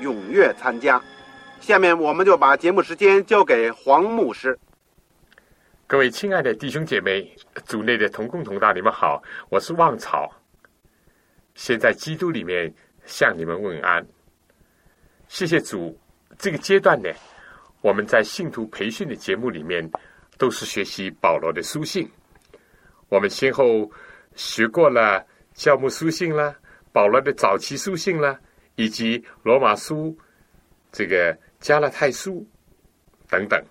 踊跃参加。下面我们就把节目时间交给黄牧师。各位亲爱的弟兄姐妹、组内的同工同道，你们好，我是旺草。现在基督里面向你们问安，谢谢主。这个阶段呢，我们在信徒培训的节目里面。都是学习保罗的书信，我们先后学过了教牧书信了，保罗的早期书信了，以及罗马书、这个加拉太书等等。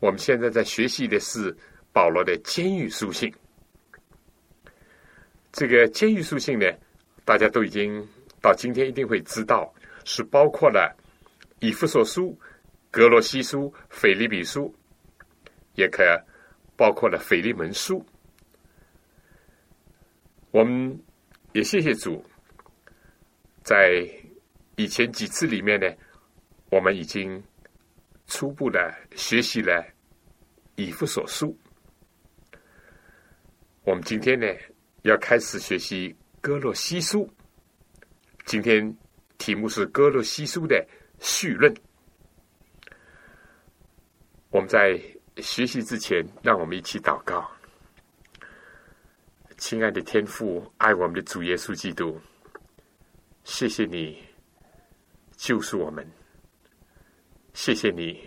我们现在在学习的是保罗的监狱书信。这个监狱书信呢，大家都已经到今天一定会知道，是包括了以弗所书、格罗西书、腓利比书。也可包括了《腓利门书》，我们也谢谢主，在以前几次里面呢，我们已经初步的学习了《以弗所书》，我们今天呢要开始学习《哥洛西书》，今天题目是《哥洛西书》的序论，我们在。学习之前，让我们一起祷告。亲爱的天父，爱我们的主耶稣基督，谢谢你救赎我们，谢谢你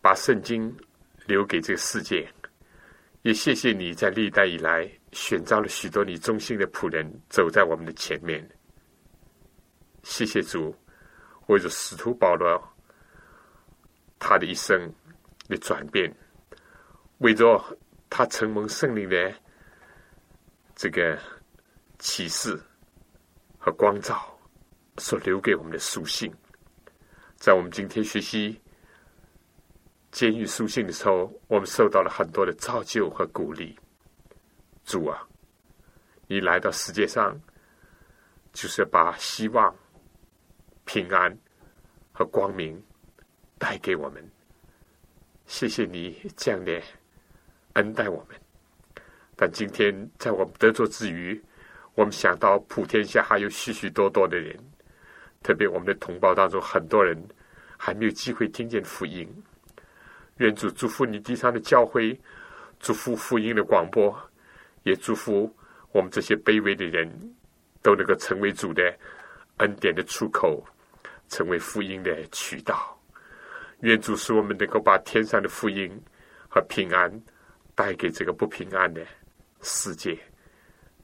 把圣经留给这个世界，也谢谢你在历代以来选召了许多你忠心的仆人走在我们的前面。谢谢主，为着使徒保罗他的一生。的转变，为着他承蒙圣灵的这个启示和光照所留给我们的书信，在我们今天学习监狱书信的时候，我们受到了很多的造就和鼓励。主啊，你来到世界上，就是把希望、平安和光明带给我们。谢谢你这样的恩待我们，但今天在我们得着之余，我们想到普天下还有许许多多的人，特别我们的同胞当中，很多人还没有机会听见福音。愿主祝福你地上的教会，祝福福音的广播，也祝福我们这些卑微的人都能够成为主的恩典的出口，成为福音的渠道。愿主使我们能够把天上的福音和平安带给这个不平安的世界，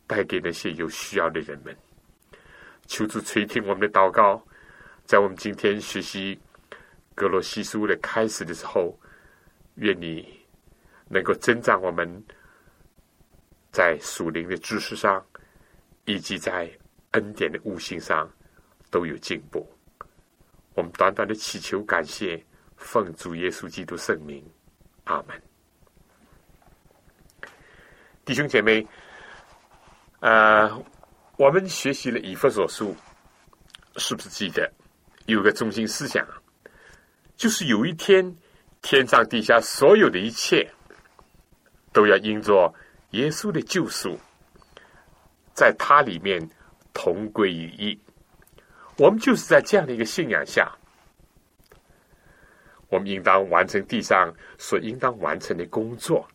带给那些有需要的人们。求主垂听我们的祷告，在我们今天学习格罗西书的开始的时候，愿你能够增长我们在属灵的知识上，以及在恩典的悟性上都有进步。我们短短的祈求，感谢。奉主耶稣基督圣名，阿门。弟兄姐妹，呃，我们学习了以弗所书，是不是记得有个中心思想？就是有一天，天上地下所有的一切，都要因着耶稣的救赎，在他里面同归于一。我们就是在这样的一个信仰下。我们应当完成地上所应当完成的工作，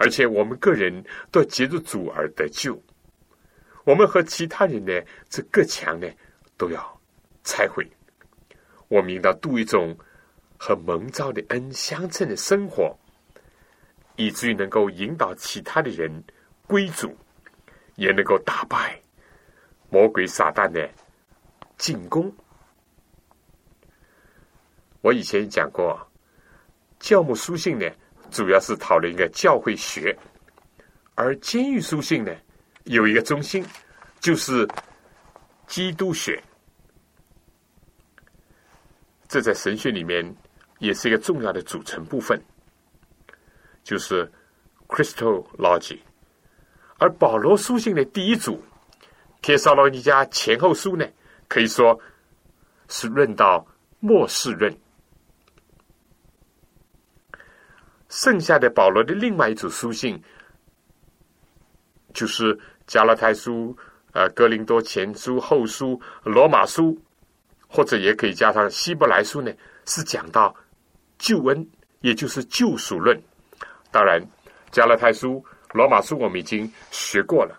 而且我们个人都借助主而得救。我们和其他人呢，这各强呢，都要拆毁。我们应当度一种和蒙召的恩相称的生活，以至于能够引导其他的人归主，也能够打败魔鬼撒旦的进攻。我以前讲过，教牧书信呢，主要是讨论一个教会学，而监狱书信呢，有一个中心，就是基督学。这在神学里面也是一个重要的组成部分，就是 Crystal Logic。而保罗书信的第一组《帖撒罗尼迦前后书》呢，可以说是论到末世论。剩下的保罗的另外一组书信，就是加拉太书、呃哥林多前书、后书、罗马书，或者也可以加上希伯来书呢，是讲到救恩，也就是救赎论。当然，加拉太书、罗马书我们已经学过了，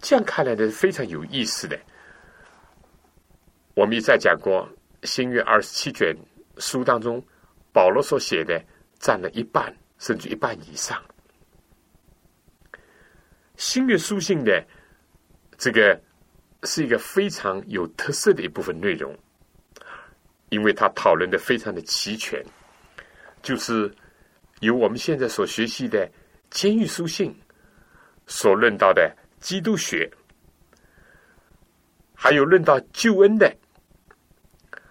这样看来呢非常有意思的。我们也在讲过新约二十七卷书当中，保罗所写的。占了一半，甚至一半以上。新约书信的这个是一个非常有特色的一部分内容，因为它讨论的非常的齐全，就是由我们现在所学习的监狱书信所论到的基督学，还有论到救恩的，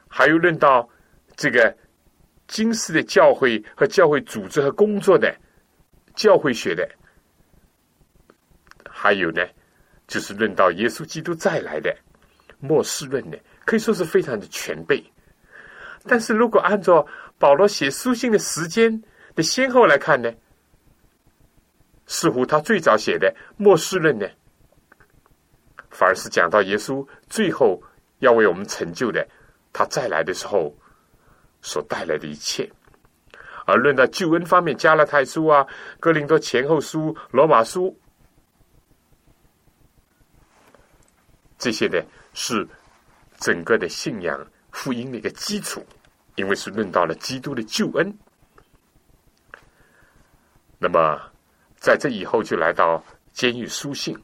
还有论到这个。今世的教会和教会组织和工作的教会学的，还有呢，就是论到耶稣基督再来的末世论的，可以说是非常的全备。但是如果按照保罗写书信的时间的先后来看呢，似乎他最早写的末世论呢，反而是讲到耶稣最后要为我们成就的，他再来的时候。所带来的一切，而论到救恩方面，加拉太书啊、哥林多前后书、罗马书这些呢，是整个的信仰福音的一个基础，因为是论到了基督的救恩。那么在这以后，就来到监狱书信。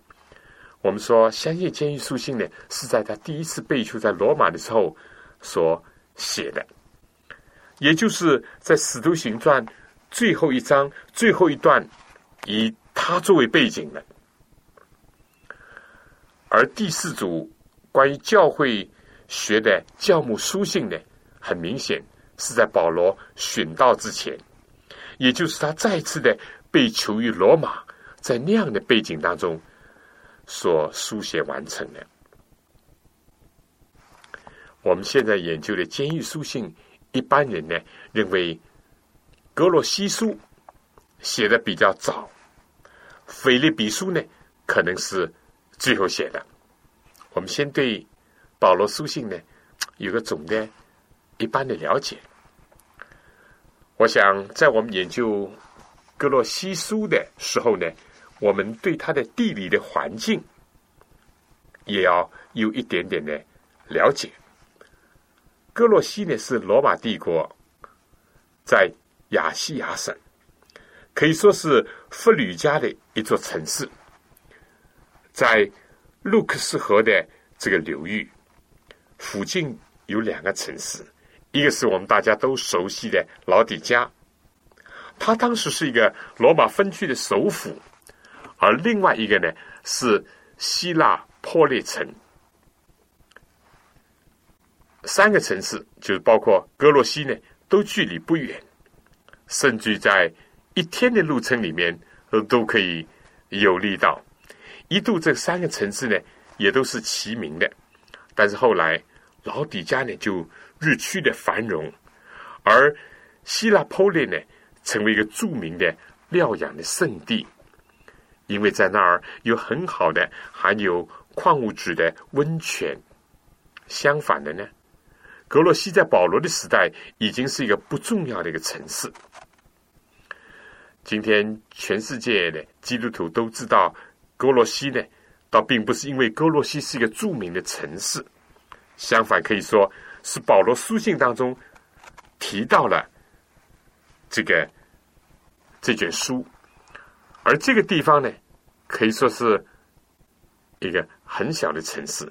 我们说，相信监狱书信呢，是在他第一次被囚在罗马的时候所写的。也就是在《使徒行传》最后一章最后一段，以他作为背景的；而第四组关于教会学的教牧书信呢，很明显是在保罗殉道之前，也就是他再次的被囚于罗马，在那样的背景当中所书写完成的。我们现在研究的监狱书信。一般人呢认为，《格罗西书》写的比较早，《腓利比书》呢可能是最后写的。我们先对保罗书信呢有个总的、一般的了解。我想在我们研究《格罗西书》的时候呢，我们对它的地理的环境也要有一点点的了解。哥洛西呢是罗马帝国在亚细亚省，可以说是弗吕加的一座城市，在路克斯河的这个流域附近有两个城市，一个是我们大家都熟悉的老底加，它当时是一个罗马分区的首府，而另外一个呢是希腊珀利城。三个城市，就是包括格洛西呢，都距离不远，甚至在一天的路程里面，都都可以游历到。一度这三个城市呢，也都是齐名的。但是后来老底家呢，就日趋的繁荣，而希腊波列呢，成为一个著名的疗养的圣地，因为在那儿有很好的含有矿物质的温泉。相反的呢？格罗西在保罗的时代已经是一个不重要的一个城市。今天全世界的基督徒都知道，格罗西呢，倒并不是因为格罗西是一个著名的城市，相反可以说是保罗书信当中提到了这个这卷书，而这个地方呢，可以说是一个很小的城市。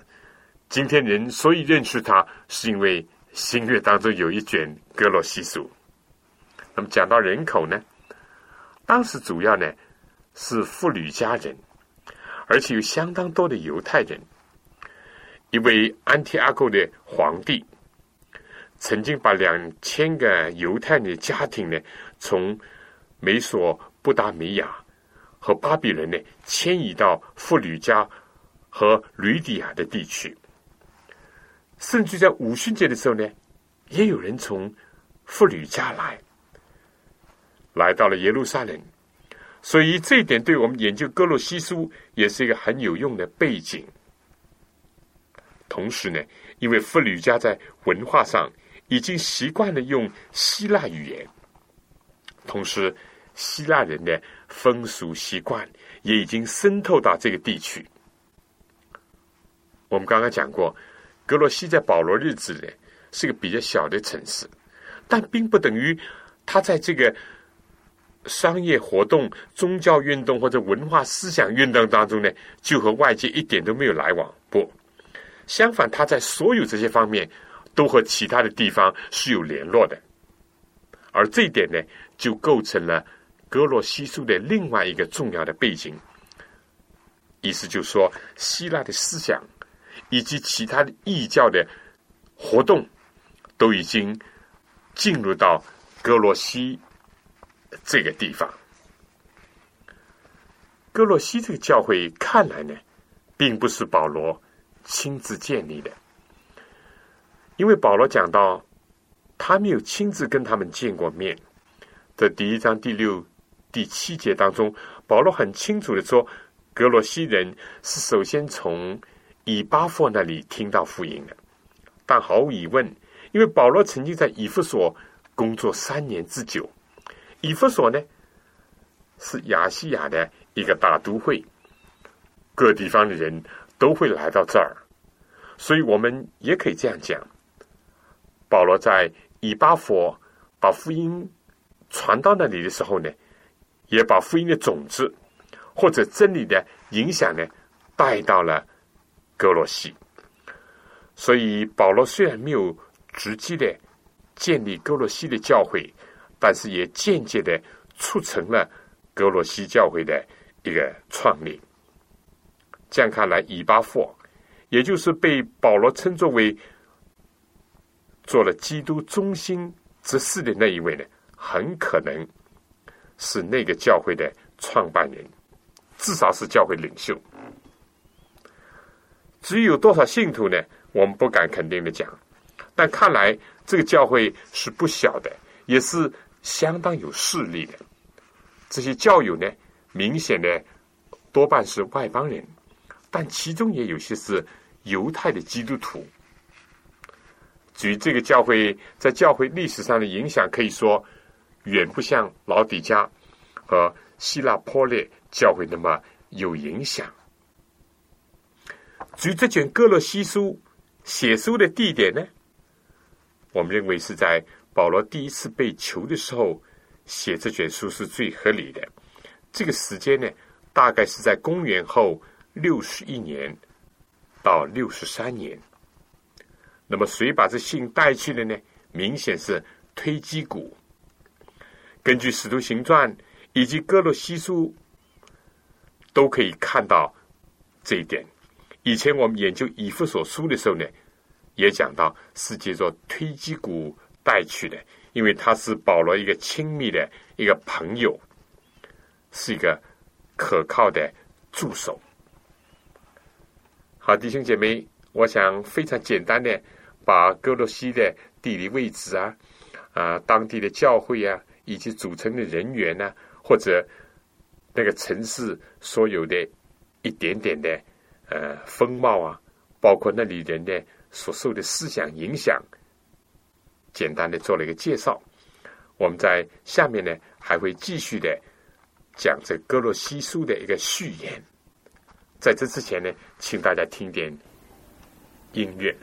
今天人所以认识它，是因为新约当中有一卷哥罗西书。那么讲到人口呢，当时主要呢是妇女家人，而且有相当多的犹太人。一位安提阿哥的皇帝曾经把两千个犹太人的家庭呢，从美索不达米亚和巴比伦呢迁移到妇女家和吕底亚的地区。甚至在五旬节的时候呢，也有人从妇女家来，来到了耶路撒冷。所以这一点对我们研究哥罗西书也是一个很有用的背景。同时呢，因为妇女家在文化上已经习惯了用希腊语言，同时希腊人的风俗习惯也已经渗透到这个地区。我们刚刚讲过。格罗西在保罗日子里是个比较小的城市，但并不等于他在这个商业活动、宗教运动或者文化思想运动当中呢，就和外界一点都没有来往。不，相反，他在所有这些方面都和其他的地方是有联络的。而这一点呢，就构成了格罗西书的另外一个重要的背景。意思就是说，希腊的思想。以及其他的异教的活动，都已经进入到哥罗西这个地方。哥罗西这个教会看来呢，并不是保罗亲自建立的，因为保罗讲到他没有亲自跟他们见过面。在第一章第六、第七节当中，保罗很清楚的说，格罗西人是首先从。以巴弗那里听到福音的，但毫无疑问，因为保罗曾经在以弗所工作三年之久，以弗所呢是亚细亚的一个大都会，各地方的人都会来到这儿，所以我们也可以这样讲：保罗在以巴弗把福音传到那里的时候呢，也把福音的种子或者真理的影响呢带到了。哥罗西，所以保罗虽然没有直接的建立哥罗西的教会，但是也间接的促成了哥罗西教会的一个创立。这样看来，以巴弗，也就是被保罗称作为做了基督中心之事的那一位呢，很可能是那个教会的创办人，至少是教会领袖。至于有多少信徒呢？我们不敢肯定的讲，但看来这个教会是不小的，也是相当有势力的。这些教友呢，明显的多半是外邦人，但其中也有些是犹太的基督徒。至于这个教会在教会历史上的影响，可以说远不像老底家和希腊破裂教会那么有影响。至于这卷哥罗西书写书的地点呢？我们认为是在保罗第一次被囚的时候写这卷书是最合理的。这个时间呢，大概是在公元后六十一年到六十三年。那么谁把这信带去的呢？明显是推基古。根据《使徒行传》以及哥罗西书，都可以看到这一点。以前我们研究以弗所书的时候呢，也讲到是借着推基古带去的，因为他是保罗一个亲密的一个朋友，是一个可靠的助手。好，弟兄姐妹，我想非常简单的把哥罗西的地理位置啊，啊，当地的教会啊，以及组成的人员呢，或者那个城市所有的一点点的。呃，风貌啊，包括那里人的所受的思想影响，简单的做了一个介绍。我们在下面呢，还会继续的讲这格罗西书的一个序言。在这之前呢，请大家听点音乐。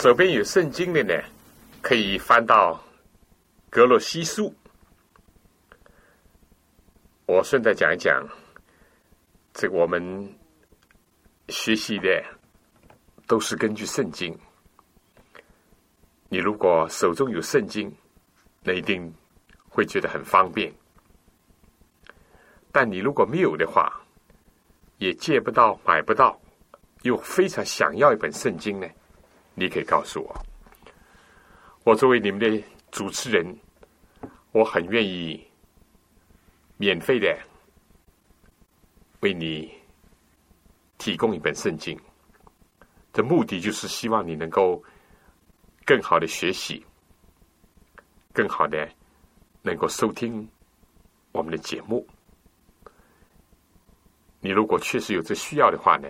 手边有圣经的呢，可以翻到格罗西书。我顺带讲一讲，这个我们学习的都是根据圣经。你如果手中有圣经，那一定会觉得很方便。但你如果没有的话，也借不到、买不到，又非常想要一本圣经呢？你可以告诉我，我作为你们的主持人，我很愿意免费的为你提供一本圣经。的目的就是希望你能够更好的学习，更好的能够收听我们的节目。你如果确实有这需要的话呢，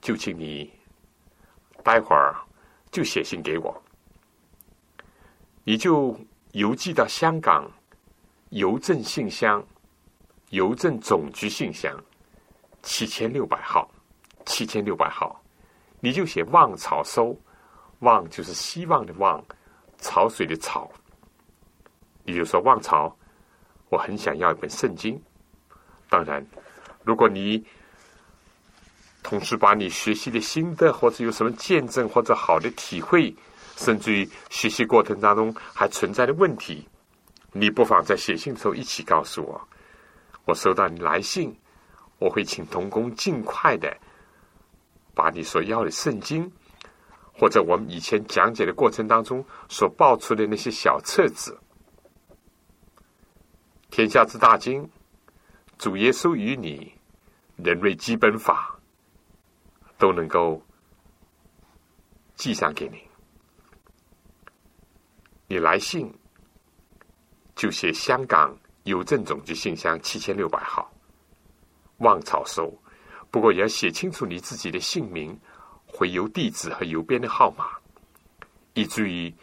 就请你待会儿就写信给我，你就邮寄到香港邮政信箱邮政总局信箱七千六百号，七千六百号，你就写“望草收”，“望”就是希望的“望”，潮水的“潮”，你就说“望潮”，我很想要一本圣经。当然，如果你同时把你学习的心得，或者有什么见证，或者好的体会，甚至于学习过程当中还存在的问题，你不妨在写信的时候一起告诉我。我收到你来信，我会请童工尽快的把你所要的圣经，或者我们以前讲解的过程当中所爆出的那些小册子，《天下之大经》。主耶稣与你，人类基本法都能够寄上给你。你来信就写香港邮政总局信箱七千六百号，望草收。不过也要写清楚你自己的姓名、回邮地址和邮编的号码，以至于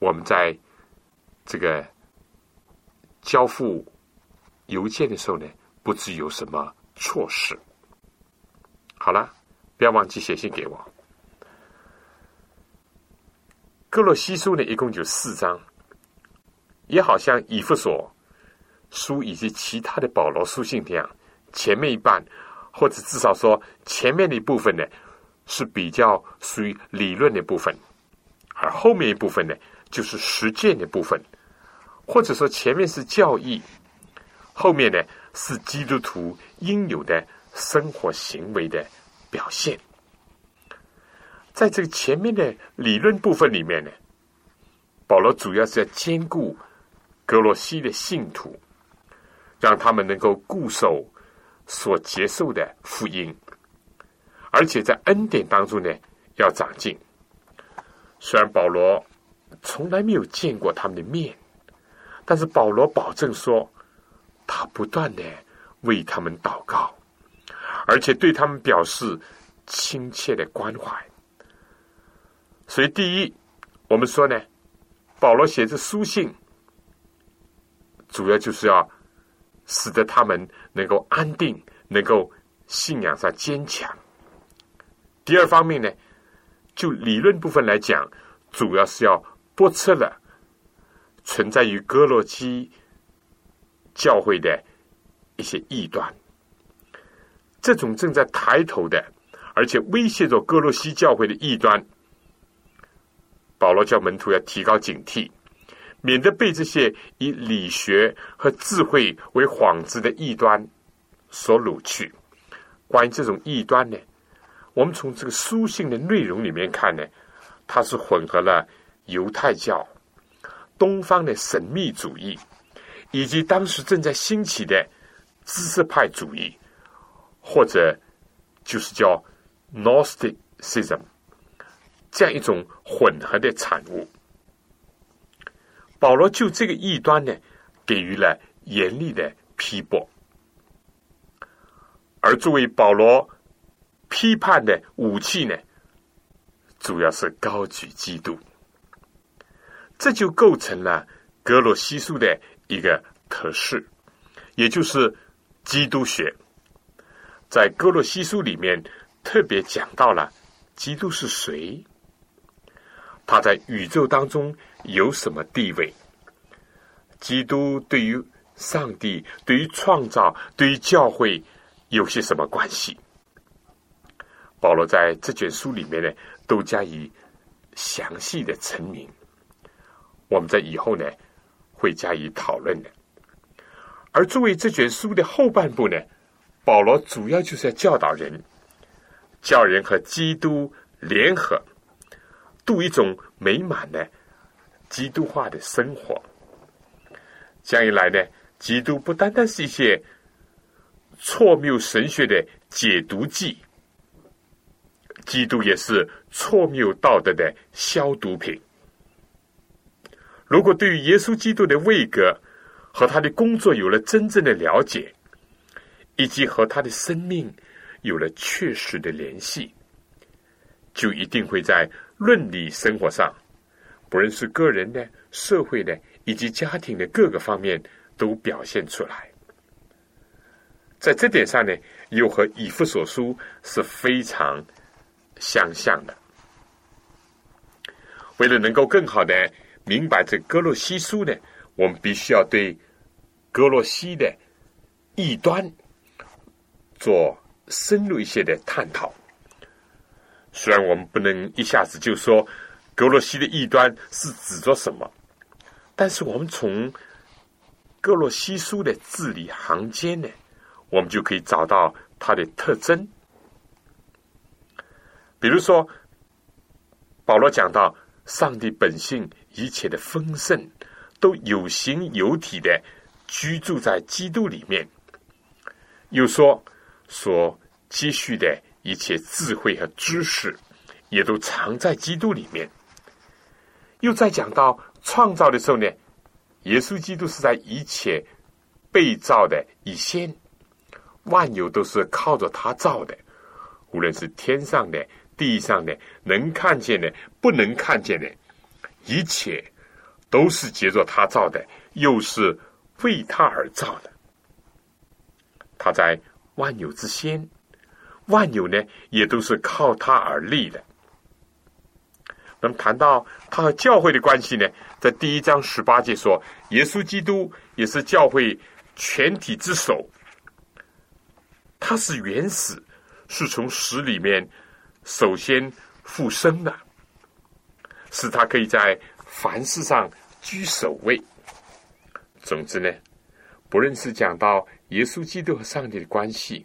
我们在这个交付。邮件的时候呢，不知有什么错失。好了，不要忘记写信给我。哥罗西书呢，一共就四章，也好像以弗所书以及其他的保罗书信这样，前面一半或者至少说前面的一部分呢，是比较属于理论的部分，而后面一部分呢，就是实践的部分，或者说前面是教义。后面呢是基督徒应有的生活行为的表现，在这个前面的理论部分里面呢，保罗主要是要兼顾格罗西的信徒，让他们能够固守所接受的福音，而且在恩典当中呢要长进。虽然保罗从来没有见过他们的面，但是保罗保证说。他不断的为他们祷告，而且对他们表示亲切的关怀。所以，第一，我们说呢，保罗写这书信，主要就是要使得他们能够安定，能够信仰上坚强。第二方面呢，就理论部分来讲，主要是要驳斥了存在于哥罗基。教会的一些异端，这种正在抬头的，而且威胁着哥罗西教会的异端，保罗教门徒要提高警惕，免得被这些以理学和智慧为幌子的异端所掳去。关于这种异端呢，我们从这个书信的内容里面看呢，它是混合了犹太教、东方的神秘主义。以及当时正在兴起的知识派主义，或者就是叫 Gnosticism 这样一种混合的产物，保罗就这个异端呢，给予了严厉的批驳。而作为保罗批判的武器呢，主要是高举基督，这就构成了格罗西书的。一个特示，也就是基督学，在哥罗西书里面特别讲到了基督是谁？他在宇宙当中有什么地位？基督对于上帝、对于创造、对于教会有些什么关系？保罗在这卷书里面呢，都加以详细的陈明。我们在以后呢，会加以讨论的。而作为这卷书的后半部呢，保罗主要就是要教导人，教人和基督联合，度一种美满的基督化的生活。这样一来呢，基督不单单是一些错谬神学的解毒剂，基督也是错谬道德的消毒品。如果对于耶稣基督的位格和他的工作有了真正的了解，以及和他的生命有了确实的联系，就一定会在伦理生活上，不论是个人的、社会的。以及家庭的各个方面都表现出来，在这点上呢，又和以弗所书是非常相像的。为了能够更好的明白这哥洛西书呢，我们必须要对哥洛西的异端做深入一些的探讨。虽然我们不能一下子就说格洛西的异端是指着什么。但是我们从格洛西书的字里行间呢，我们就可以找到它的特征。比如说，保罗讲到上帝本性一切的丰盛都有形有体的居住在基督里面，又说所积蓄的一切智慧和知识也都藏在基督里面，又再讲到。创造的时候呢，耶稣基督是在一切被造的以先，万有都是靠着他造的，无论是天上的、地上的、能看见的、不能看见的，一切都是借着他造的，又是为他而造的。他在万有之先，万有呢也都是靠他而立的。那么谈到他和教会的关系呢？在第一章十八节说，耶稣基督也是教会全体之首。他是原始，是从死里面首先复生的，使他可以在凡事上居首位。总之呢，不论是讲到耶稣基督和上帝的关系，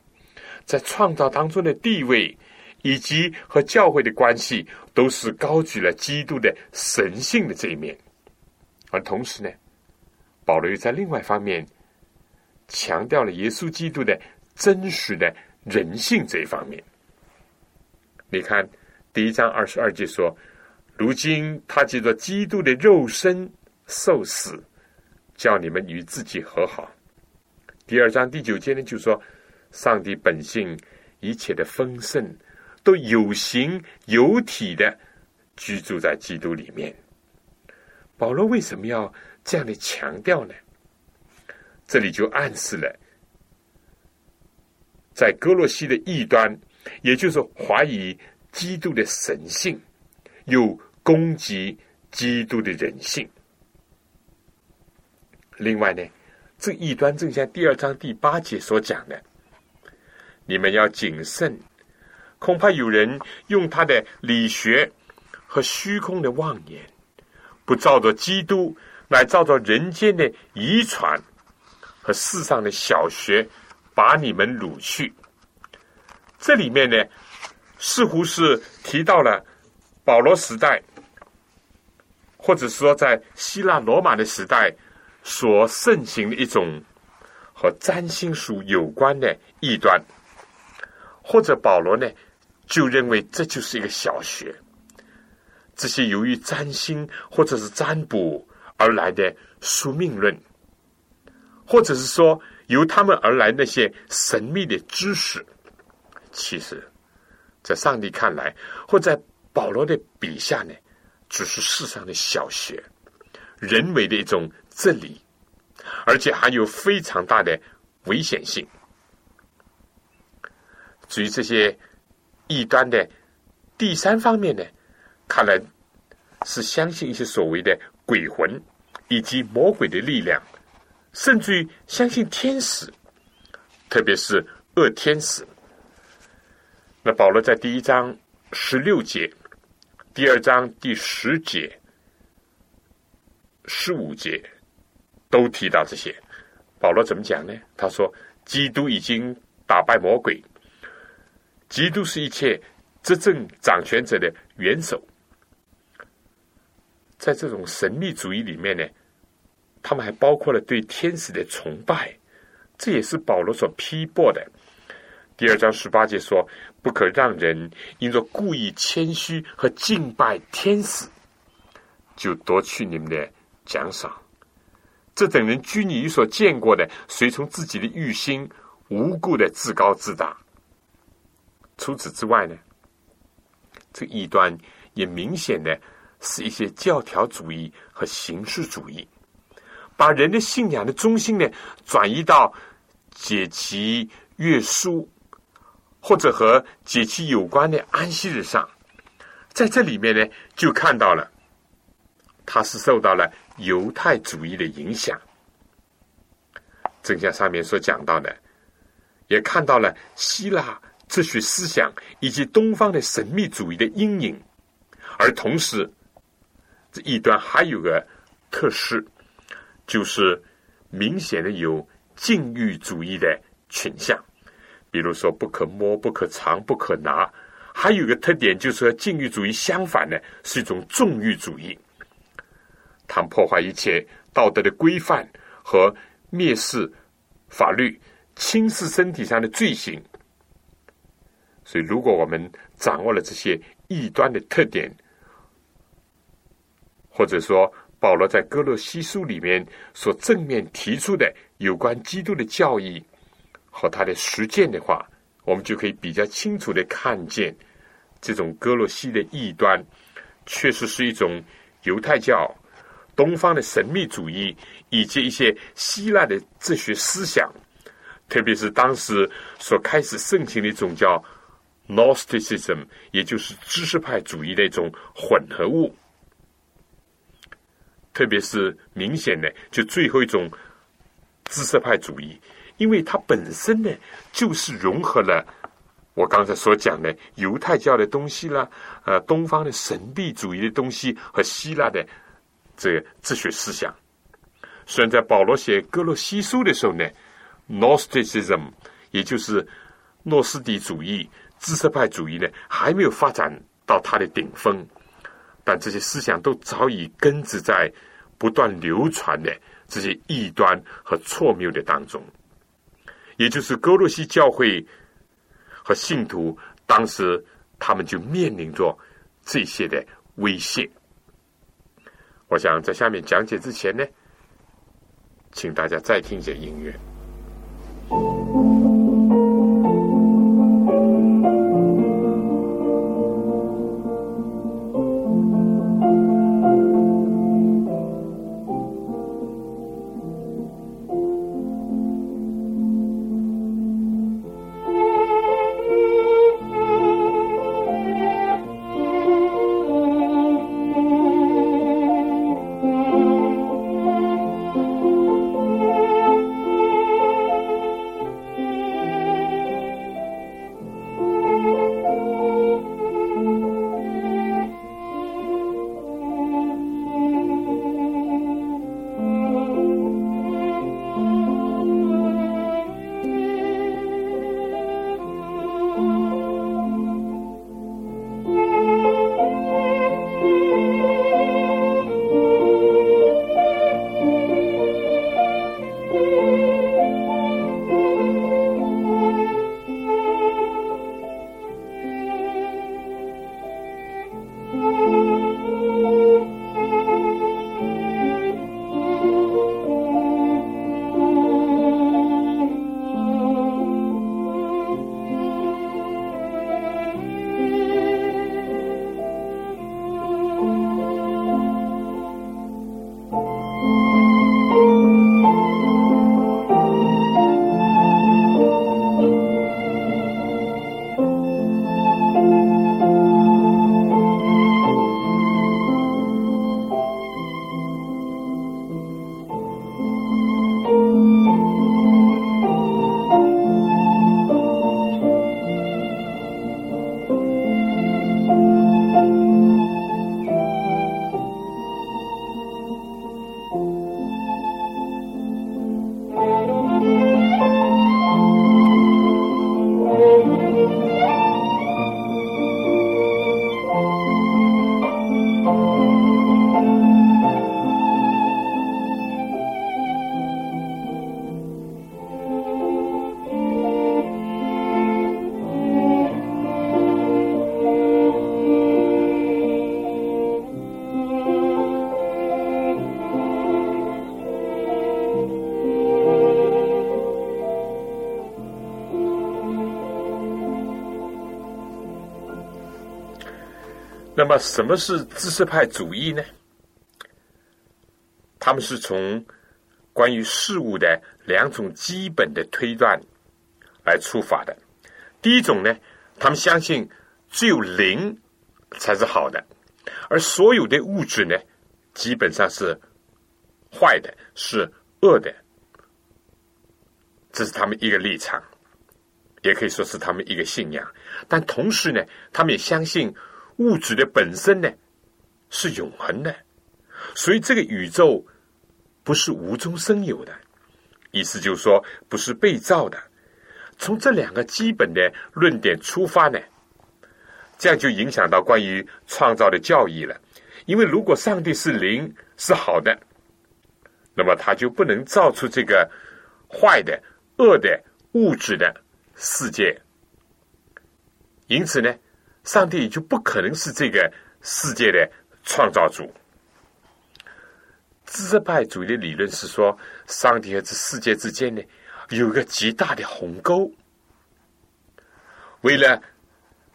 在创造当中的地位，以及和教会的关系，都是高举了基督的神性的这一面。而同时呢，保罗又在另外一方面强调了耶稣基督的真实的人性这一方面。你看第一章二十二节说：“如今他借着基督的肉身受死，叫你们与自己和好。”第二章第九节呢就说：“上帝本性一切的丰盛都有形有体的居住在基督里面。”保罗为什么要这样的强调呢？这里就暗示了，在哥洛西的异端，也就是怀疑基督的神性，又攻击基督的人性。另外呢，这异端正像第二章第八节所讲的，你们要谨慎，恐怕有人用他的理学和虚空的妄言。不照着基督，来照着人间的遗传和世上的小学，把你们掳去。这里面呢，似乎是提到了保罗时代，或者说在希腊罗马的时代所盛行的一种和占星术有关的异端，或者保罗呢就认为这就是一个小学。这些由于占星或者是占卜而来的宿命论，或者是说由他们而来那些神秘的知识，其实，在上帝看来，或在保罗的笔下呢，只是世上的小学，人为的一种这里，而且还有非常大的危险性。至于这些异端的第三方面呢，看来是相信一些所谓的鬼魂以及魔鬼的力量，甚至于相信天使，特别是恶天使。那保罗在第一章十六节，第二章第十节、十五节都提到这些。保罗怎么讲呢？他说：“基督已经打败魔鬼，基督是一切执政掌权者的元首。”在这种神秘主义里面呢，他们还包括了对天使的崇拜，这也是保罗所批驳的。第二章十八节说：“不可让人因着故意谦虚和敬拜天使，就夺去你们的奖赏。这等人拘泥于所见过的，随从自己的欲心，无故的自高自大。除此之外呢，这异端也明显的是一些教条主义和形式主义，把人的信仰的中心呢转移到解其阅书。”或者和解其有关的安息日上，在这里面呢，就看到了，他是受到了犹太主义的影响。正像上面所讲到的，也看到了希腊哲学思想以及东方的神秘主义的阴影，而同时，这一端还有个特施，就是明显的有禁欲主义的倾向。比如说，不可摸、不可藏、不可拿，还有个特点，就是和禁欲主义相反的，是一种纵欲主义。它破坏一切道德的规范和蔑视法律、轻视身体上的罪行。所以，如果我们掌握了这些异端的特点，或者说保罗在哥洛西书里面所正面提出的有关基督的教义。和他的实践的话，我们就可以比较清楚的看见，这种哥罗西的异端，确实是一种犹太教、东方的神秘主义以及一些希腊的哲学思想，特别是当时所开始盛行的一种叫 Gnosticism，也就是知识派主义的一种混合物。特别是明显的，就最后一种知识派主义。因为它本身呢，就是融合了我刚才所讲的犹太教的东西啦，呃，东方的神秘主义的东西和希腊的这哲学思想。虽然在保罗写哥罗西书的时候呢，Gnosticism，也就是诺斯底主义、知识派主义呢，还没有发展到它的顶峰，但这些思想都早已根植在不断流传的这些异端和错谬的当中。也就是哥罗西教会和信徒，当时他们就面临着这些的威胁。我想在下面讲解之前呢，请大家再听一些音乐。么，什么是知识派主义呢？他们是从关于事物的两种基本的推断来出发的。第一种呢，他们相信只有灵才是好的，而所有的物质呢，基本上是坏的，是恶的。这是他们一个立场，也可以说是他们一个信仰。但同时呢，他们也相信物质的本身呢是永恒的，所以这个宇宙不是无中生有的，意思就是说不是被造的。从这两个基本的论点出发呢，这样就影响到关于创造的教义了。因为如果上帝是灵是好的，那么他就不能造出这个坏的。恶的物质的世界，因此呢，上帝就不可能是这个世界的创造主。自派主义的理论是说，上帝和这世界之间呢，有一个极大的鸿沟。为了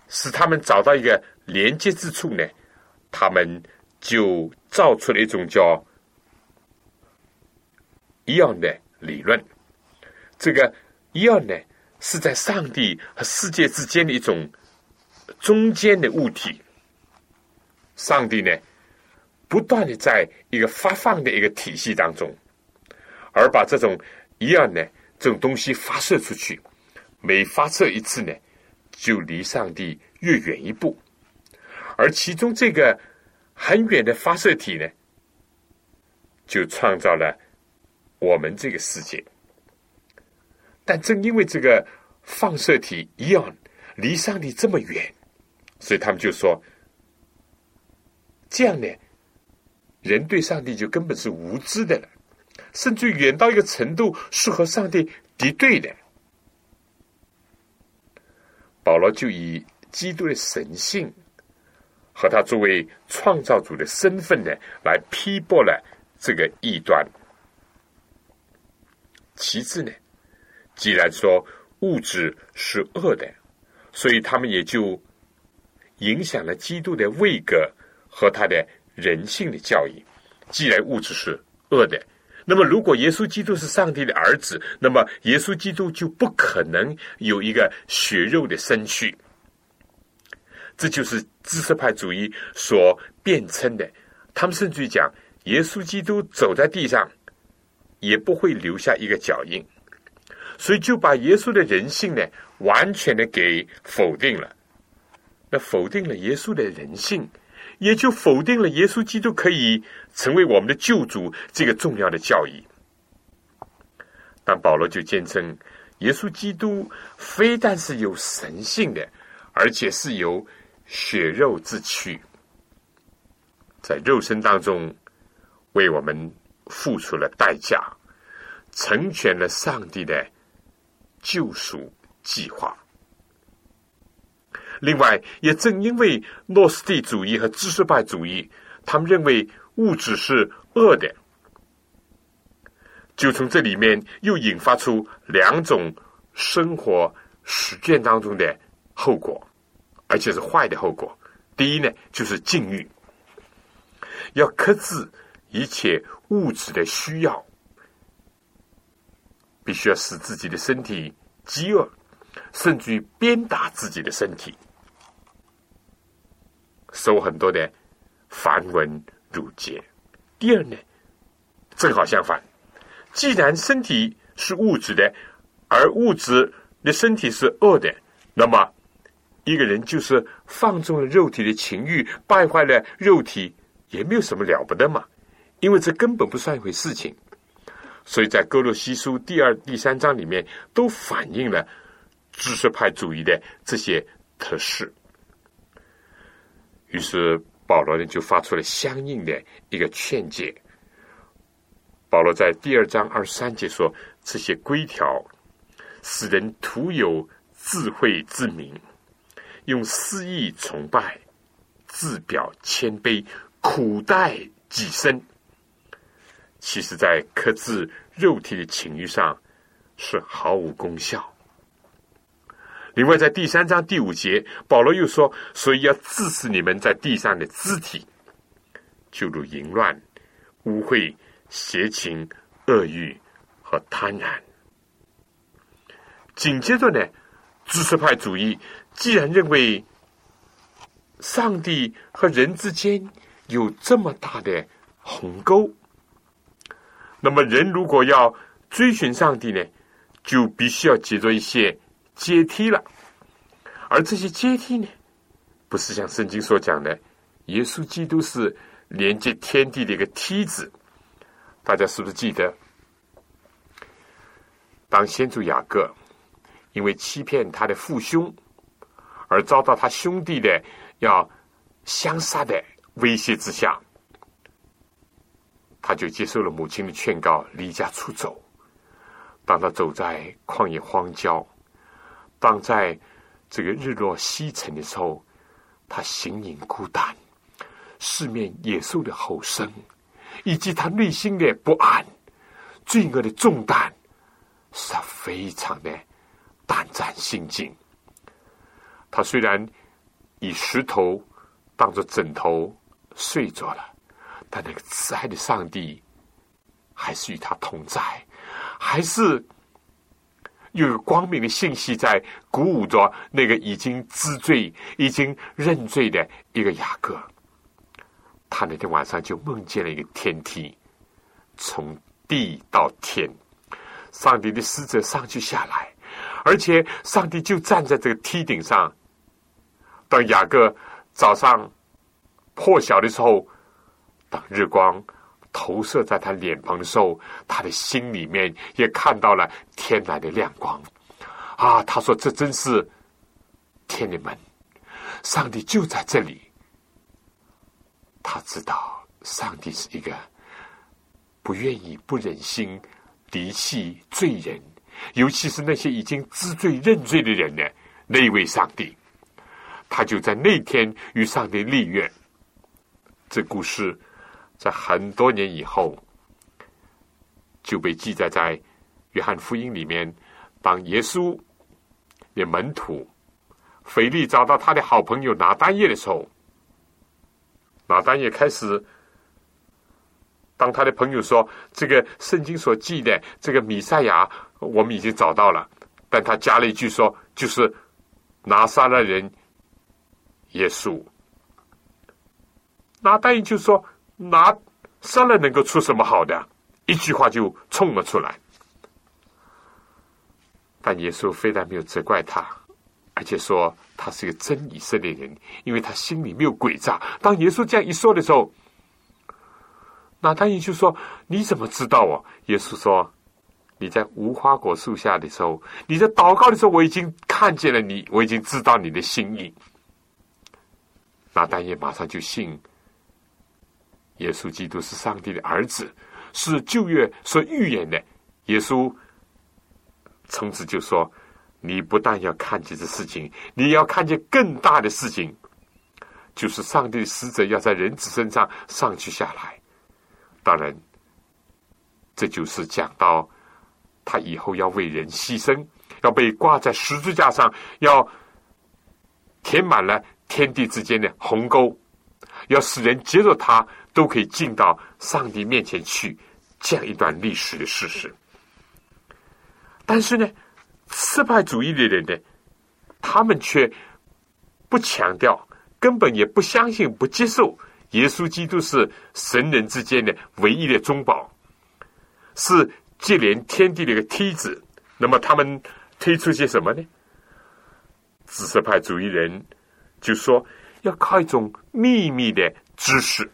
使他们找到一个连接之处呢，他们就造出了一种叫一样的理论。这个一样呢，是在上帝和世界之间的一种中间的物体。上帝呢，不断的在一个发放的一个体系当中，而把这种一样呢这种东西发射出去，每发射一次呢，就离上帝越远一步。而其中这个很远的发射体呢，就创造了我们这个世界。但正因为这个放射体一样离上帝这么远，所以他们就说，这样呢，人对上帝就根本是无知的了，甚至远到一个程度是和上帝敌对的。保罗就以基督的神性和他作为创造主的身份呢，来批驳了这个异端。其次呢？既然说物质是恶的，所以他们也就影响了基督的位格和他的人性的教义。既然物质是恶的，那么如果耶稣基督是上帝的儿子，那么耶稣基督就不可能有一个血肉的身躯。这就是知识派主义所辩称的。他们甚至于讲，耶稣基督走在地上也不会留下一个脚印。所以就把耶稣的人性呢，完全的给否定了。那否定了耶稣的人性，也就否定了耶稣基督可以成为我们的救主这个重要的教义。但保罗就坚称，耶稣基督非但是有神性的，而且是有血肉之躯，在肉身当中为我们付出了代价，成全了上帝的。救赎计划。另外，也正因为诺斯蒂主义和知识派主义，他们认为物质是恶的，就从这里面又引发出两种生活实践当中的后果，而且是坏的后果。第一呢，就是禁欲，要克制一切物质的需要。必须要使自己的身体饥饿，甚至于鞭打自己的身体，受很多的繁文缛节。第二呢，正好相反，既然身体是物质的，而物质的身体是恶的，那么一个人就是放纵了肉体的情欲，败坏了肉体，也没有什么了不得嘛，因为这根本不算一回事情。所以在哥罗西书第二、第三章里面，都反映了知识派主义的这些特质。于是保罗呢就发出了相应的一个劝诫。保罗在第二章二十三节说：“这些规条使人徒有智慧之名，用私意崇拜，自表谦卑，苦待己身。”其实，在克制肉体的情欲上是毫无功效。另外，在第三章第五节，保罗又说：“所以要治死你们在地上的肢体，就如淫乱、污秽、邪情、恶欲和贪婪。”紧接着呢，知识派主义既然认为上帝和人之间有这么大的鸿沟，那么人如果要追寻上帝呢，就必须要借着一些阶梯了。而这些阶梯呢，不是像圣经所讲的，耶稣基督是连接天地的一个梯子。大家是不是记得，当先祖雅各？因为欺骗他的父兄，而遭到他兄弟的要相杀的威胁之下，他就接受了母亲的劝告，离家出走。当他走在旷野荒郊，当在这个日落西沉的时候，他形影孤单，四面野兽的吼声，以及他内心的不安、罪恶的重担，使他非常的。胆战心惊。他虽然以石头当做枕头睡着了，但那个慈爱的上帝还是与他同在，还是又有光明的信息在鼓舞着那个已经知罪、已经认罪的一个雅各。他那天晚上就梦见了一个天梯，从地到天，上帝的使者上去下来。而且，上帝就站在这个梯顶上。当雅各早上破晓的时候，当日光投射在他脸庞的时候，他的心里面也看到了天来的亮光。啊，他说：“这真是天的门，上帝就在这里。”他知道，上帝是一个不愿意、不忍心离弃罪人。尤其是那些已经知罪认罪的人呢？那位上帝，他就在那天与上帝立约。这故事在很多年以后就被记载在约翰福音里面。当耶稣的门徒腓力找到他的好朋友拿丹叶的时候，拿丹叶开始。当他的朋友说：“这个圣经所记的这个米赛亚，我们已经找到了。”但他加了一句说：“就是拿撒勒人耶稣。”拿单一就说：“拿撒勒能够出什么好的？”一句话就冲了出来。但耶稣非但没有责怪他，而且说他是一个真以色列人，因为他心里没有诡诈。当耶稣这样一说的时候。那他也就说：“你怎么知道啊？”耶稣说：“你在无花果树下的时候，你在祷告的时候，我已经看见了你，我已经知道你的心意。”那丹也马上就信耶稣基督是上帝的儿子，是旧约所预言的。耶稣从此就说：“你不但要看见这事情，你要看见更大的事情，就是上帝的使者要在人子身上上去下来。”当然，这就是讲到他以后要为人牺牲，要被挂在十字架上，要填满了天地之间的鸿沟，要使人接着他都可以进到上帝面前去，这样一段历史的事实。但是呢，失败主义的人呢，他们却不强调，根本也不相信，不接受。耶稣基督是神人之间的唯一的中保，是接连天地的一个梯子。那么他们推出些什么呢？知识派主义人就说要靠一种秘密的知识，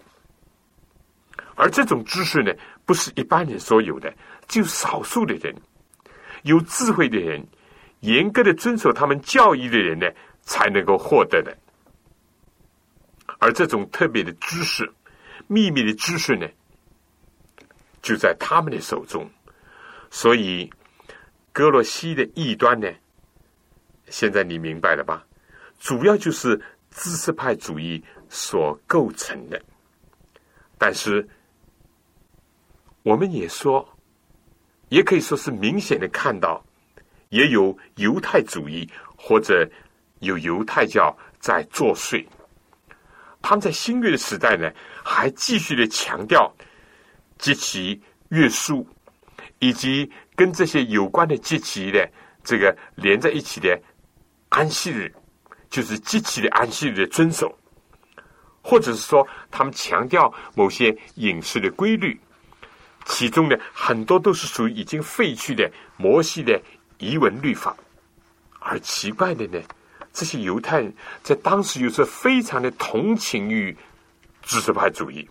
而这种知识呢，不是一般人所有的，就少数的人、有智慧的人、严格的遵守他们教义的人呢，才能够获得的。而这种特别的知识、秘密的知识呢，就在他们的手中。所以，哥罗西的异端呢，现在你明白了吧？主要就是知识派主义所构成的。但是，我们也说，也可以说是明显的看到，也有犹太主义或者有犹太教在作祟。他们在新约的时代呢，还继续的强调及其约束，以及跟这些有关的极其的这个连在一起的安息日，就是极其的安息日的遵守，或者是说他们强调某些饮食的规律，其中呢很多都是属于已经废去的摩西的遗文律法，而奇怪的呢。这些犹太人在当时又是非常的同情于知识派主义。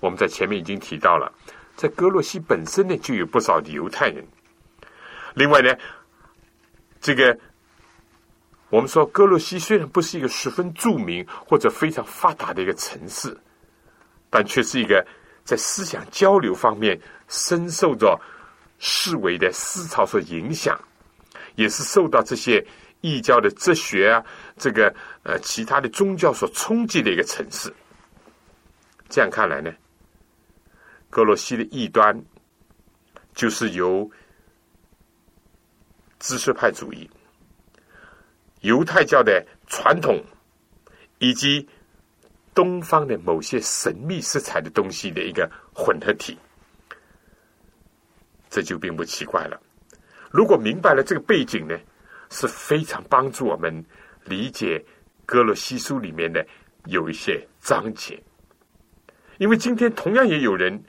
我们在前面已经提到了，在哥洛西本身呢就有不少的犹太人。另外呢，这个我们说哥洛西虽然不是一个十分著名或者非常发达的一个城市，但却是一个在思想交流方面深受着世维的思潮所影响，也是受到这些。异教的哲学啊，这个呃，其他的宗教所冲击的一个城市。这样看来呢，格罗西的异端就是由知识派主义、犹太教的传统以及东方的某些神秘色彩的东西的一个混合体。这就并不奇怪了。如果明白了这个背景呢？是非常帮助我们理解《哥罗西书》里面的有一些章节，因为今天同样也有人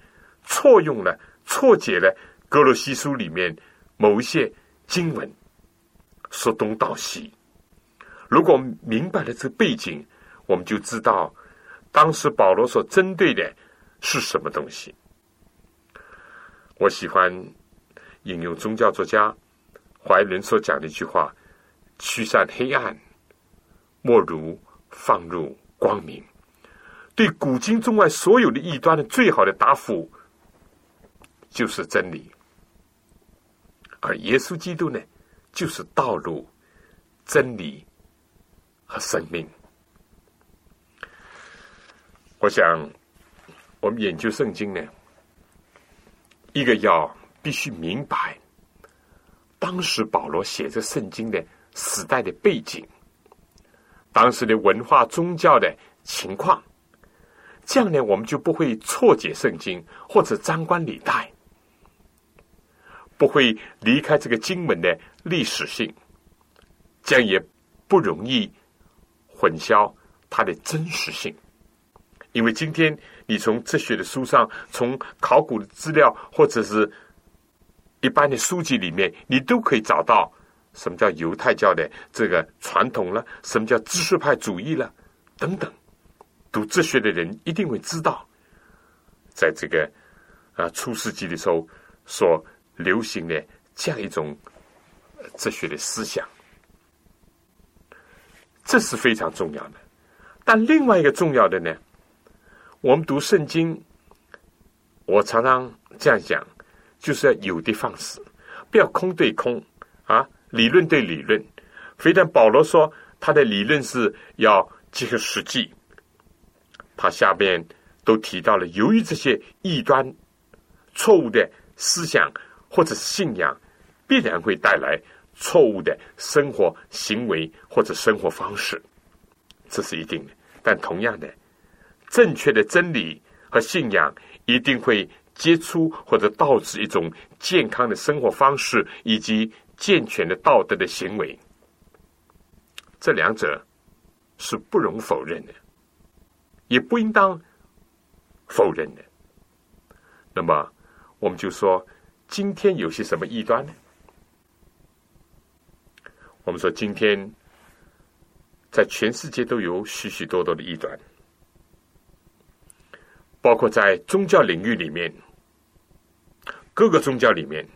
错用了、错解了《哥罗西书》里面某一些经文，说东道西。如果明白了这背景，我们就知道当时保罗所针对的是什么东西。我喜欢引用宗教作家。怀仁所讲的一句话：“驱散黑暗，莫如放入光明。”对古今中外所有的异端的最好的答复，就是真理。而耶稣基督呢，就是道路、真理和生命。我想，我们研究圣经呢，一个要必须明白。当时保罗写这圣经的时代的背景，当时的文化宗教的情况，这样呢，我们就不会错解圣经或者张冠李戴，不会离开这个经文的历史性，这样也不容易混淆它的真实性。因为今天你从哲学的书上，从考古的资料，或者是。一般的书籍里面，你都可以找到什么叫犹太教的这个传统了，什么叫知识派主义了，等等。读哲学的人一定会知道，在这个啊初世纪的时候所流行的这样一种哲学的思想，这是非常重要的。但另外一个重要的呢，我们读圣经，我常常这样讲。就是要有的放矢，不要空对空啊，理论对理论。非但保罗说他的理论是要结合实际，他下边都提到了，由于这些异端、错误的思想或者信仰，必然会带来错误的生活行为或者生活方式，这是一定的。但同样的，正确的真理和信仰一定会。接触或者导致一种健康的生活方式以及健全的道德的行为，这两者是不容否认的，也不应当否认的。那么，我们就说，今天有些什么异端呢？我们说，今天在全世界都有许许多多的异端。包括在宗教领域里面，各个宗教里面，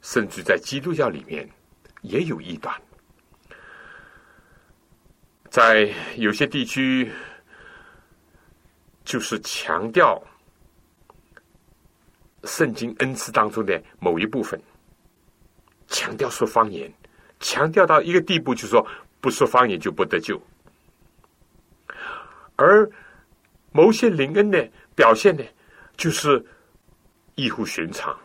甚至在基督教里面也有异端。在有些地区，就是强调圣经恩赐当中的某一部分，强调说方言，强调到一个地步，就说不说方言就不得救，而。某些灵恩的表现呢，就是异乎寻常，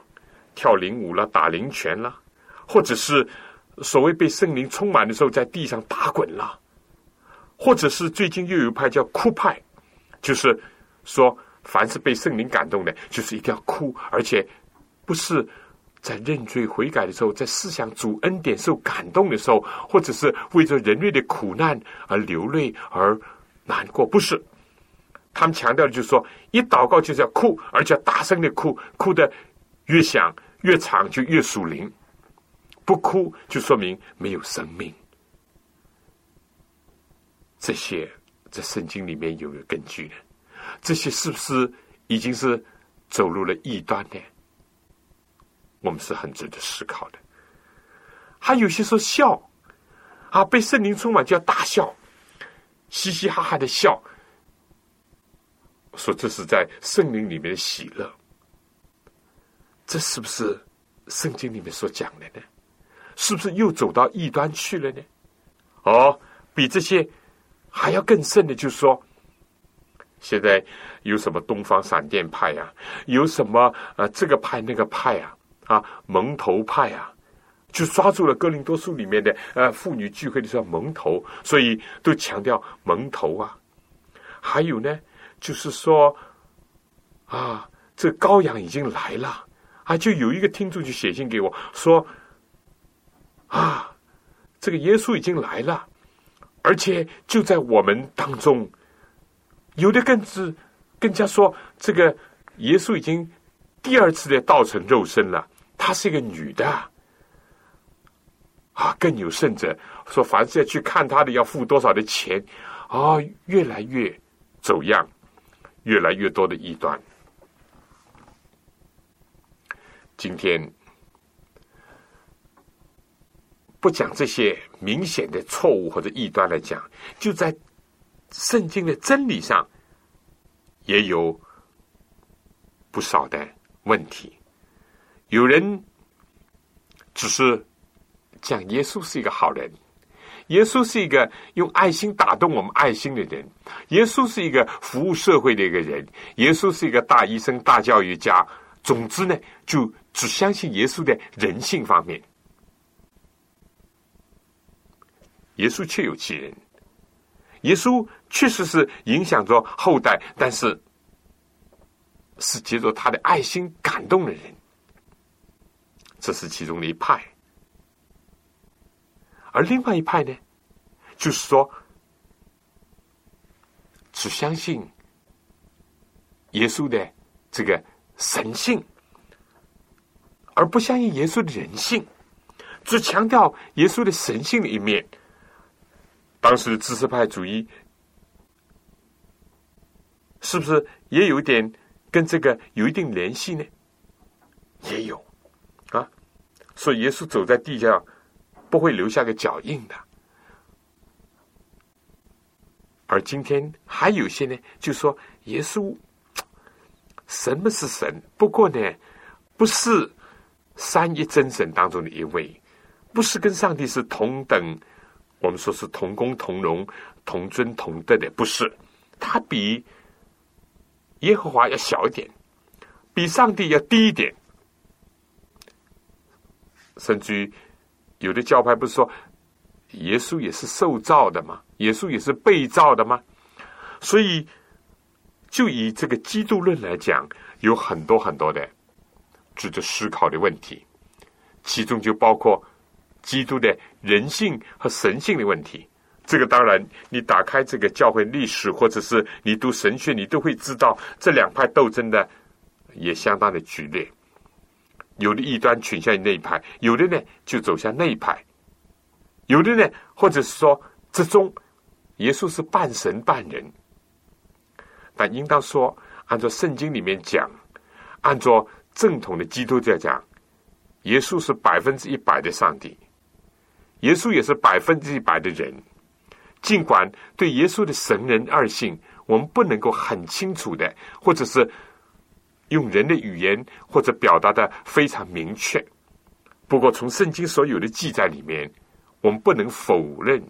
跳灵舞了、打灵拳了，或者是所谓被圣灵充满的时候在地上打滚了，或者是最近又有一派叫哭派，就是说凡是被圣灵感动的，就是一定要哭，而且不是在认罪悔改的时候，在思想主恩典受感动的时候，或者是为着人类的苦难而流泪而难过，不是。他们强调的就是说，一祷告就是要哭，而且大声的哭，哭的越响越长就越属灵，不哭就说明没有生命。这些在圣经里面有没有根据呢？这些是不是已经是走入了异端呢？我们是很值得思考的。还有些说笑啊，被圣灵充满就要大笑，嘻嘻哈哈的笑。说这是在圣灵里面的喜乐，这是不是圣经里面所讲的呢？是不是又走到异端去了呢？哦，比这些还要更甚的，就是说，现在有什么东方闪电派呀，有什么呃这个派那个派啊，啊蒙头派啊，就抓住了哥林多书里面的呃妇女聚会的时候蒙头，所以都强调蒙头啊，还有呢。就是说，啊，这羔羊已经来了，啊，就有一个听众就写信给我说，啊，这个耶稣已经来了，而且就在我们当中，有的更是更加说，这个耶稣已经第二次的道成肉身了，她是一个女的，啊，更有甚者说，凡是要去看他的，要付多少的钱，啊，越来越走样。越来越多的异端。今天不讲这些明显的错误或者异端来讲，就在圣经的真理上也有不少的问题。有人只是讲耶稣是一个好人。耶稣是一个用爱心打动我们爱心的人，耶稣是一个服务社会的一个人，耶稣是一个大医生、大教育家。总之呢，就只相信耶稣的人性方面。耶稣确有其人，耶稣确实是影响着后代，但是是借着他的爱心感动的人，这是其中的一派。而另外一派呢，就是说，只相信耶稣的这个神性，而不相信耶稣的人性，只强调耶稣的神性的一面。当时的知识派主义是不是也有点跟这个有一定联系呢？也有啊，所以耶稣走在地上。不会留下个脚印的。而今天还有些呢，就说耶稣什么是神？不过呢，不是三一真神当中的一位，不是跟上帝是同等，我们说是同工同荣、同尊同德的，不是。他比耶和华要小一点，比上帝要低一点，甚至于。有的教派不是说耶稣也是受造的吗？耶稣也是被造的吗？所以，就以这个基督论来讲，有很多很多的值得思考的问题，其中就包括基督的人性和神性的问题。这个当然，你打开这个教会历史，或者是你读神学，你都会知道这两派斗争的也相当的剧烈。有的异端倾向于那一派，有的呢就走向那一派，有的呢，或者是说，之中耶稣是半神半人，但应当说，按照圣经里面讲，按照正统的基督教讲，耶稣是百分之一百的上帝，耶稣也是百分之一百的人。尽管对耶稣的神人二性，我们不能够很清楚的，或者是。用人的语言或者表达的非常明确，不过从圣经所有的记载里面，我们不能否认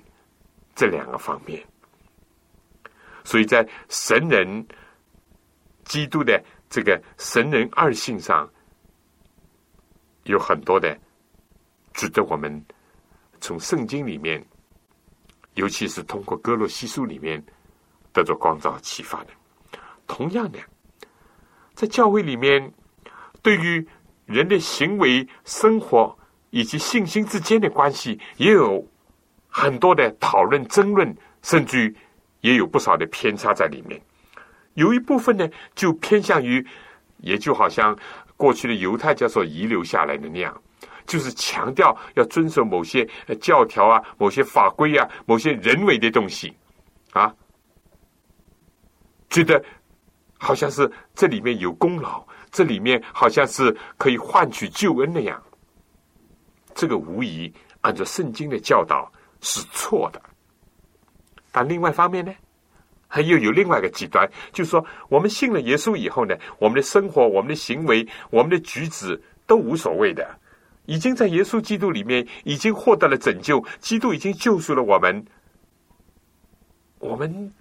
这两个方面。所以在神人、基督的这个神人二性上，有很多的值得我们从圣经里面，尤其是通过哥罗西书里面得到光照启发的。同样的，在教会里面，对于人的行为、生活以及信心之间的关系，也有很多的讨论、争论，甚至于也有不少的偏差在里面。有一部分呢，就偏向于，也就好像过去的犹太教所遗留下来的那样，就是强调要遵守某些教条啊、某些法规啊、某些人为的东西啊，觉得好像是这里面有功劳，这里面好像是可以换取救恩那样。这个无疑按照圣经的教导是错的，但另外一方面呢？还又有另外一个极端，就是说，我们信了耶稣以后呢，我们的生活、我们的行为、我们的举止都无所谓的，已经在耶稣基督里面已经获得了拯救，基督已经救赎了我们，我们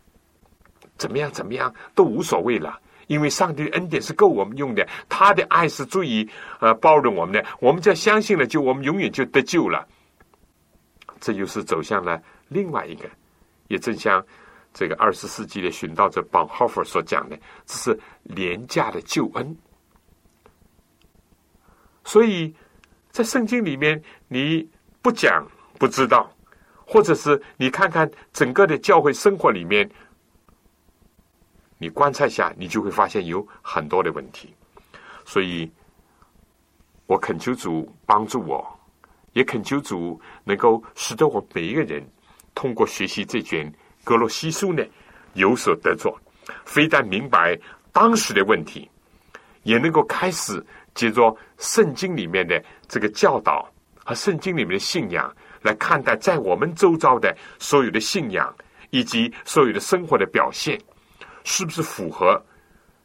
怎么样怎么样都无所谓了，因为上帝的恩典是够我们用的，他的爱是足以呃包容我们的，我们只要相信了，就我们永远就得救了。这就是走向了另外一个，也正像。这个二十世纪的寻道者邦霍夫所讲的，这是廉价的救恩。所以在圣经里面，你不讲不知道，或者是你看看整个的教会生活里面，你观察一下，你就会发现有很多的问题。所以，我恳求主帮助我，也恳求主能够使得我每一个人通过学习这卷。格罗西书呢有所得着，非但明白当时的问题，也能够开始接着圣经里面的这个教导和圣经里面的信仰来看待，在我们周遭的所有的信仰以及所有的生活的表现，是不是符合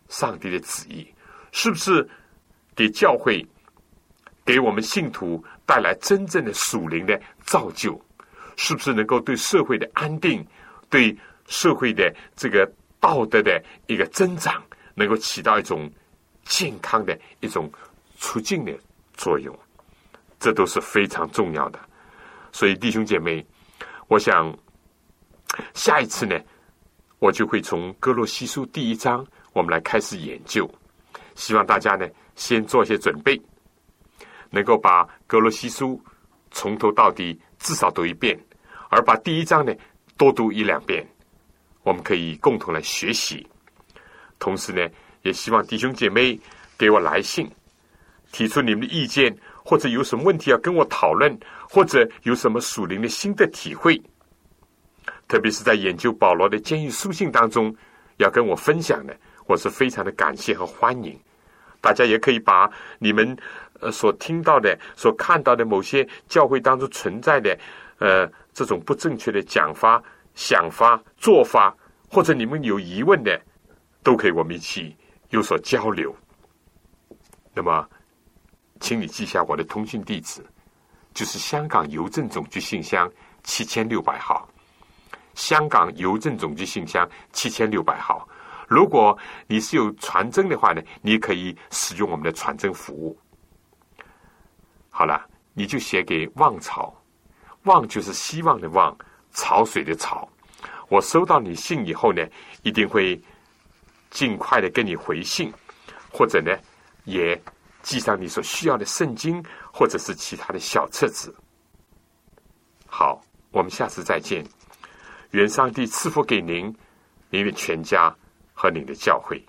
上帝的旨意？是不是给教会、给我们信徒带来真正的属灵的造就？是不是能够对社会的安定？对社会的这个道德的一个增长，能够起到一种健康的一种促进的作用，这都是非常重要的。所以弟兄姐妹，我想下一次呢，我就会从哥罗西书第一章，我们来开始研究。希望大家呢，先做一些准备，能够把哥罗西书从头到底至少读一遍，而把第一章呢。多读一两遍，我们可以共同来学习。同时呢，也希望弟兄姐妹给我来信，提出你们的意见，或者有什么问题要跟我讨论，或者有什么属灵的新的体会。特别是在研究保罗的监狱书信当中，要跟我分享的，我是非常的感谢和欢迎。大家也可以把你们呃所听到的、所看到的某些教会当中存在的呃。这种不正确的讲法、想法、做法，或者你们有疑问的，都可以我们一起有所交流。那么，请你记下我的通讯地址，就是香港邮政总局信箱七千六百号。香港邮政总局信箱七千六百号。如果你是有传真的话呢，你可以使用我们的传真服务。好了，你就写给旺草。望就是希望的望，潮水的潮。我收到你信以后呢，一定会尽快的跟你回信，或者呢，也寄上你所需要的圣经，或者是其他的小册子。好，我们下次再见。愿上帝赐福给您、您的全家和您的教会。